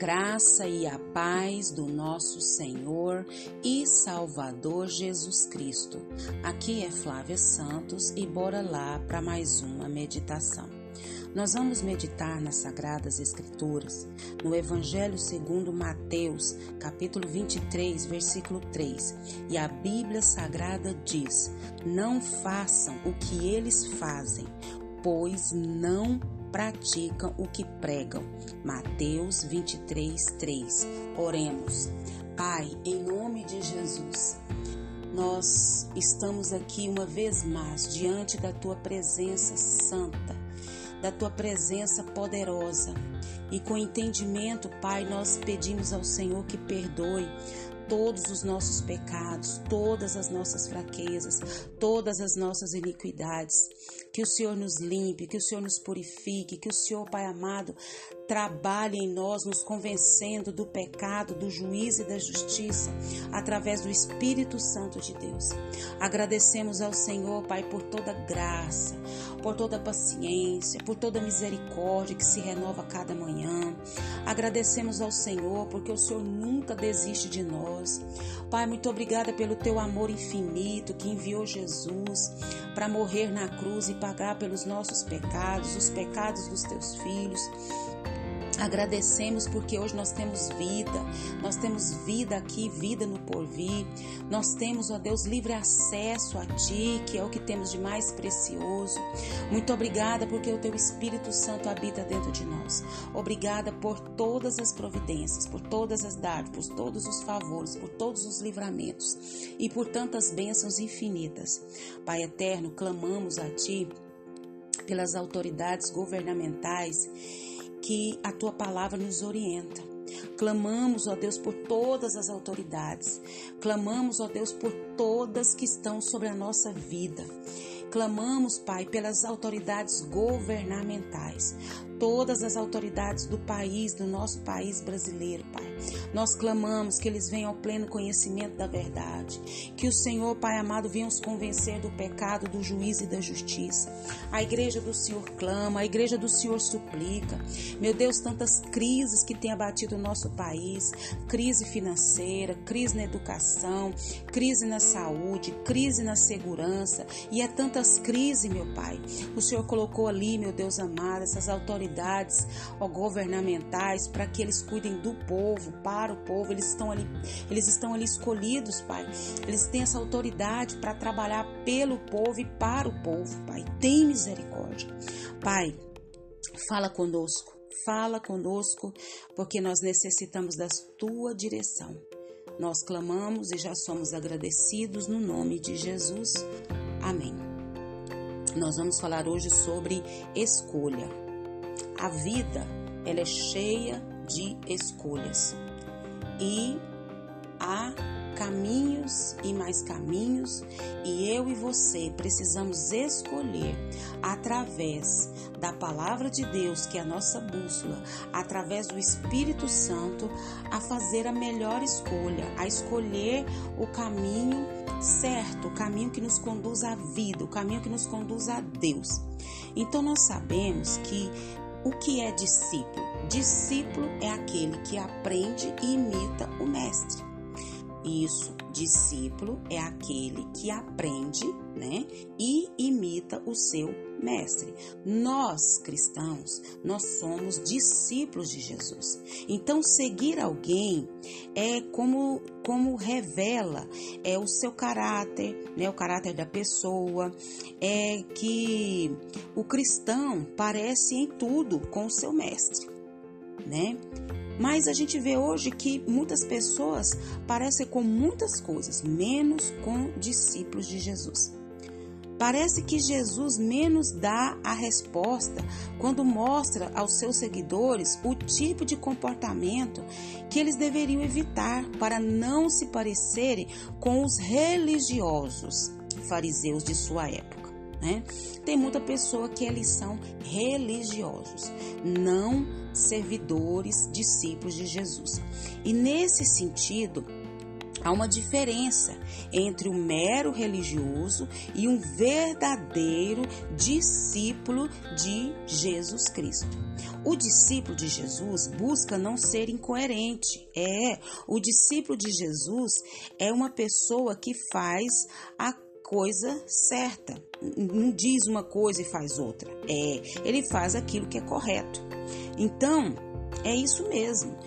graça e a paz do nosso Senhor e Salvador Jesus Cristo. Aqui é Flávia Santos e bora lá para mais uma meditação. Nós vamos meditar nas Sagradas Escrituras, no Evangelho segundo Mateus, capítulo 23, versículo 3. E a Bíblia Sagrada diz: Não façam o que eles fazem, pois não praticam o que pregam. Mateus 23, 3. Oremos. Pai, em nome de Jesus, nós estamos aqui uma vez mais diante da tua presença santa, da tua presença poderosa. E com entendimento, Pai, nós pedimos ao Senhor que perdoe todos os nossos pecados, todas as nossas fraquezas, todas as nossas iniquidades. Que o Senhor nos limpe, que o Senhor nos purifique, que o Senhor, Pai amado, trabalhe em nós, nos convencendo do pecado, do juízo e da justiça, através do Espírito Santo de Deus. Agradecemos ao Senhor, Pai, por toda graça, por toda paciência, por toda misericórdia que se renova cada manhã. Agradecemos ao Senhor porque o Senhor nunca desiste de nós. Pai, muito obrigada pelo teu amor infinito que enviou Jesus para morrer na cruz e pagar pelos nossos pecados, os pecados dos teus filhos. Agradecemos porque hoje nós temos vida, nós temos vida aqui, vida no porvir. Nós temos, ó Deus, livre acesso a Ti, que é o que temos de mais precioso. Muito obrigada porque o Teu Espírito Santo habita dentro de nós. Obrigada por todas as providências, por todas as dádivas, por todos os favores, por todos os livramentos e por tantas bênçãos infinitas. Pai eterno, clamamos a Ti pelas autoridades governamentais que a tua palavra nos orienta. Clamamos, ó Deus, por todas as autoridades. Clamamos, ó Deus, por todas que estão sobre a nossa vida. Clamamos, Pai, pelas autoridades governamentais, todas as autoridades do país, do nosso país brasileiro, Pai. Nós clamamos que eles venham ao pleno conhecimento da verdade, que o Senhor, Pai amado, venha os convencer do pecado, do juízo e da justiça. A igreja do Senhor clama, a igreja do Senhor suplica. Meu Deus, tantas crises que tem abatido o nosso país, crise financeira, crise na educação, crise na saúde, crise na segurança, e é tantas crises, meu Pai. O Senhor colocou ali, meu Deus amado, essas autoridades ó, governamentais para que eles cuidem do povo, para o povo. Eles estão ali, eles estão ali escolhidos, Pai. Eles têm essa autoridade para trabalhar pelo povo e para o povo, Pai. Tem misericórdia. Pai, fala conosco. Fala conosco, porque nós necessitamos da tua direção. Nós clamamos e já somos agradecidos no nome de Jesus. Amém. Nós vamos falar hoje sobre escolha. A vida, ela é cheia de escolhas. E há caminhos e mais caminhos, e eu e você precisamos escolher através da palavra de Deus, que é a nossa bússola, através do Espírito Santo, a fazer a melhor escolha, a escolher o caminho certo, o caminho que nos conduz à vida, o caminho que nos conduz a Deus. Então nós sabemos que o que é discípulo? Discípulo é aquele que aprende e imita o mestre. Isso, discípulo é aquele que aprende, né, e imita o seu mestre. Nós, cristãos, nós somos discípulos de Jesus. Então, seguir alguém é como como revela é o seu caráter, né, o caráter da pessoa, é que o cristão parece em tudo com o seu mestre, né? Mas a gente vê hoje que muitas pessoas parecem com muitas coisas, menos com discípulos de Jesus. Parece que Jesus menos dá a resposta quando mostra aos seus seguidores o tipo de comportamento que eles deveriam evitar para não se parecerem com os religiosos fariseus de sua época. Né? Tem muita pessoa que eles são religiosos, não servidores, discípulos de Jesus. E nesse sentido, Há uma diferença entre o mero religioso e um verdadeiro discípulo de Jesus Cristo. O discípulo de Jesus busca não ser incoerente. É, o discípulo de Jesus é uma pessoa que faz a coisa certa. Não diz uma coisa e faz outra. É, ele faz aquilo que é correto. Então, é isso mesmo.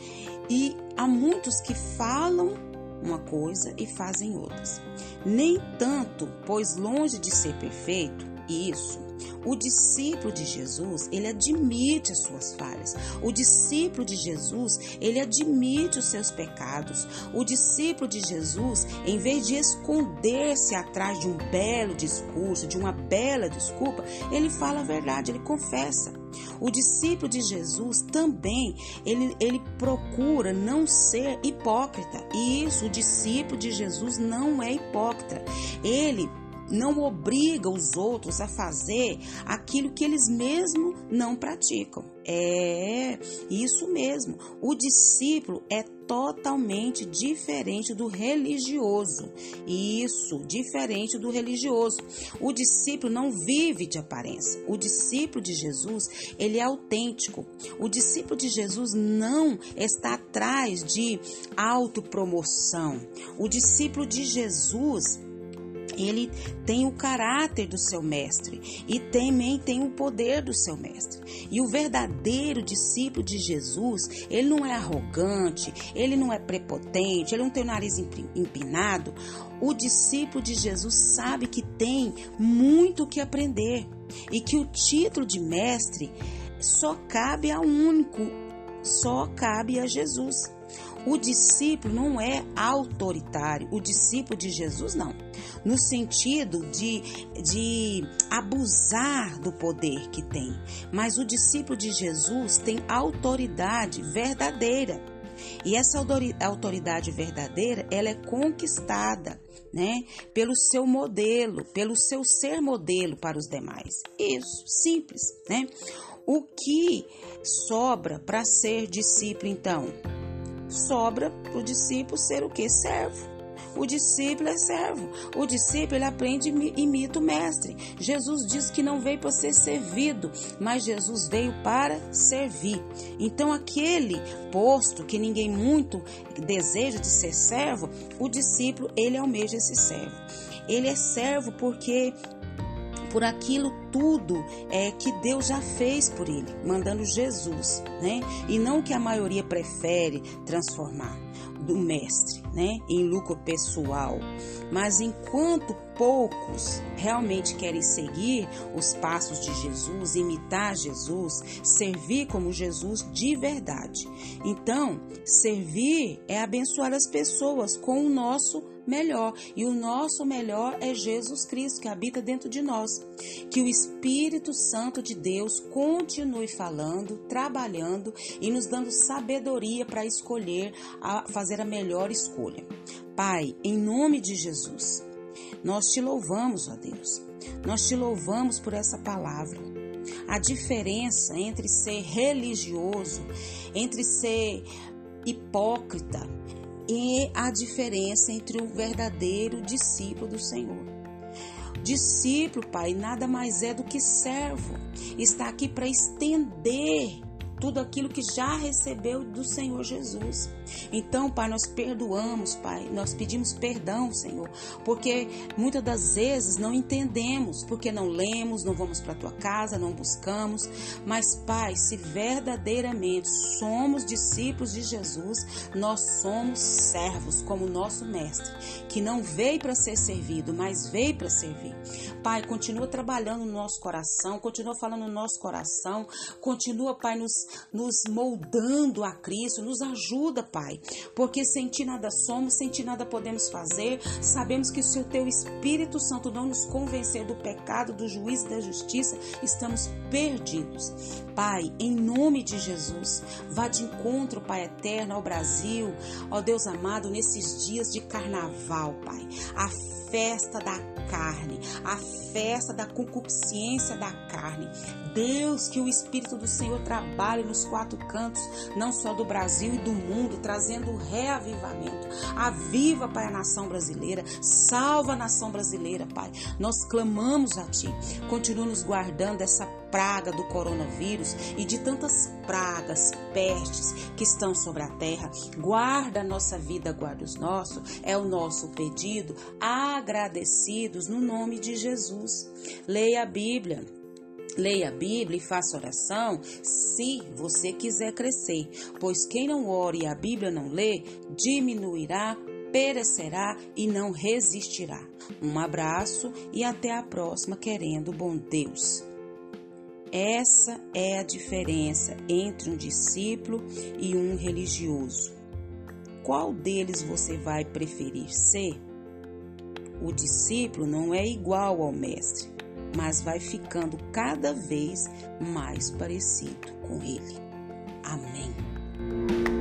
E há muitos que falam uma coisa e fazem outras. Nem tanto, pois longe de ser perfeito, isso. O discípulo de Jesus, ele admite as suas falhas. O discípulo de Jesus, ele admite os seus pecados. O discípulo de Jesus, em vez de esconder-se atrás de um belo discurso, de uma bela desculpa, ele fala a verdade, ele confessa. O discípulo de Jesus também, ele, ele procura não ser hipócrita. E isso, o discípulo de Jesus não é hipócrita. Ele não obriga os outros a fazer aquilo que eles mesmos não praticam. É isso mesmo. O discípulo é totalmente diferente do religioso. Isso, diferente do religioso. O discípulo não vive de aparência. O discípulo de Jesus, ele é autêntico. O discípulo de Jesus não está atrás de autopromoção. O discípulo de Jesus, ele tem o caráter do seu mestre e também tem o poder do seu mestre. E o verdadeiro discípulo de Jesus, ele não é arrogante, ele não é prepotente, ele não tem o nariz empinado. O discípulo de Jesus sabe que tem muito o que aprender e que o título de mestre só cabe a um único, só cabe a Jesus. O discípulo não é autoritário, o discípulo de Jesus não, no sentido de, de abusar do poder que tem, mas o discípulo de Jesus tem autoridade verdadeira. E essa autoridade verdadeira, ela é conquistada, né, pelo seu modelo, pelo seu ser modelo para os demais. Isso, simples, né? O que sobra para ser discípulo então? sobra para o discípulo ser o que? Servo. O discípulo é servo. O discípulo ele aprende e imita o mestre. Jesus diz que não veio para ser servido, mas Jesus veio para servir. Então, aquele posto que ninguém muito deseja de ser servo, o discípulo ele almeja esse servo. Ele é servo porque por aquilo tudo é que Deus já fez por ele, mandando Jesus, né? E não que a maioria prefere transformar do mestre, né, em lucro pessoal. Mas enquanto poucos realmente querem seguir os passos de Jesus, imitar Jesus, servir como Jesus de verdade. Então, servir é abençoar as pessoas com o nosso melhor. E o nosso melhor é Jesus Cristo, que habita dentro de nós. Que o Espírito Santo de Deus continue falando, trabalhando e nos dando sabedoria para escolher, a fazer a melhor escolha. Pai, em nome de Jesus, nós te louvamos, ó Deus. Nós te louvamos por essa palavra. A diferença entre ser religioso, entre ser hipócrita, e a diferença entre o verdadeiro discípulo do Senhor. Discípulo, Pai, nada mais é do que servo. Está aqui para estender tudo aquilo que já recebeu do Senhor Jesus. Então, Pai, nós perdoamos, Pai, nós pedimos perdão, Senhor, porque muitas das vezes não entendemos, porque não lemos, não vamos para a tua casa, não buscamos, mas, Pai, se verdadeiramente somos discípulos de Jesus, nós somos servos como nosso mestre, que não veio para ser servido, mas veio para servir. Pai, continua trabalhando no nosso coração, continua falando no nosso coração, continua, Pai, nos nos moldando a Cristo. Nos ajuda, Pai, porque sem Ti nada somos, sem Ti nada podemos fazer. Sabemos que se o Teu Espírito Santo não nos convencer do pecado, do juízo e da justiça, estamos perdidos. Pai, em nome de Jesus, vá de encontro, Pai eterno, ao Brasil, ó Deus amado, nesses dias de carnaval, Pai. A festa da carne, a festa da concupiscência da carne. Deus, que o Espírito do Senhor trabalhe nos quatro cantos, não só do Brasil e do mundo, trazendo reavivamento. Aviva, Pai, a nação brasileira. Salva a nação brasileira, Pai. Nós clamamos a Ti. Continua nos guardando dessa praga do coronavírus e de tantas pragas, pestes que estão sobre a terra. Guarda a nossa vida, guarda os nossos. É o nosso pedido, agradecidos no nome de Jesus. Leia a Bíblia. Leia a Bíblia e faça oração se você quiser crescer, pois quem não ore e a Bíblia não lê, diminuirá, perecerá e não resistirá. Um abraço e até a próxima, querendo bom Deus. Essa é a diferença entre um discípulo e um religioso. Qual deles você vai preferir ser? O discípulo não é igual ao mestre, mas vai ficando cada vez mais parecido com ele. Amém.